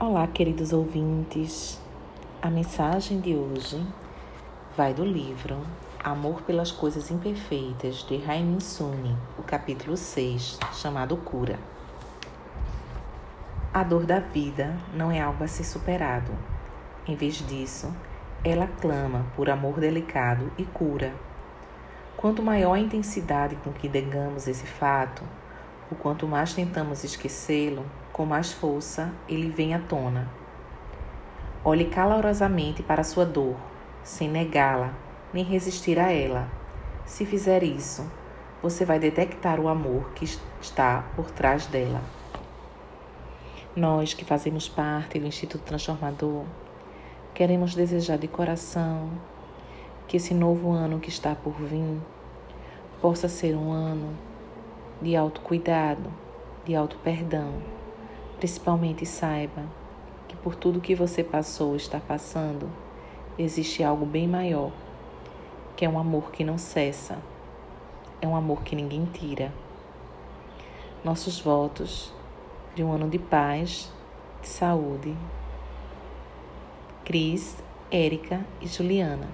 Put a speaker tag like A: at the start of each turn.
A: Olá, queridos ouvintes. A mensagem de hoje vai do livro Amor pelas Coisas Imperfeitas, de Raimin Suni, o capítulo 6, chamado Cura. A dor da vida não é algo a ser superado. Em vez disso, ela clama por amor delicado e cura. Quanto maior a intensidade com que negamos esse fato, o quanto mais tentamos esquecê-lo, com mais força ele vem à tona. Olhe calorosamente para sua dor, sem negá-la, nem resistir a ela. Se fizer isso, você vai detectar o amor que está por trás dela. Nós que fazemos parte do Instituto Transformador, queremos desejar de coração que esse novo ano que está por vir possa ser um ano de autocuidado, de auto-perdão. Principalmente saiba que por tudo que você passou está passando, existe algo bem maior, que é um amor que não cessa, é um amor que ninguém tira. Nossos votos de um ano de paz, de saúde. Cris, Érica e Juliana.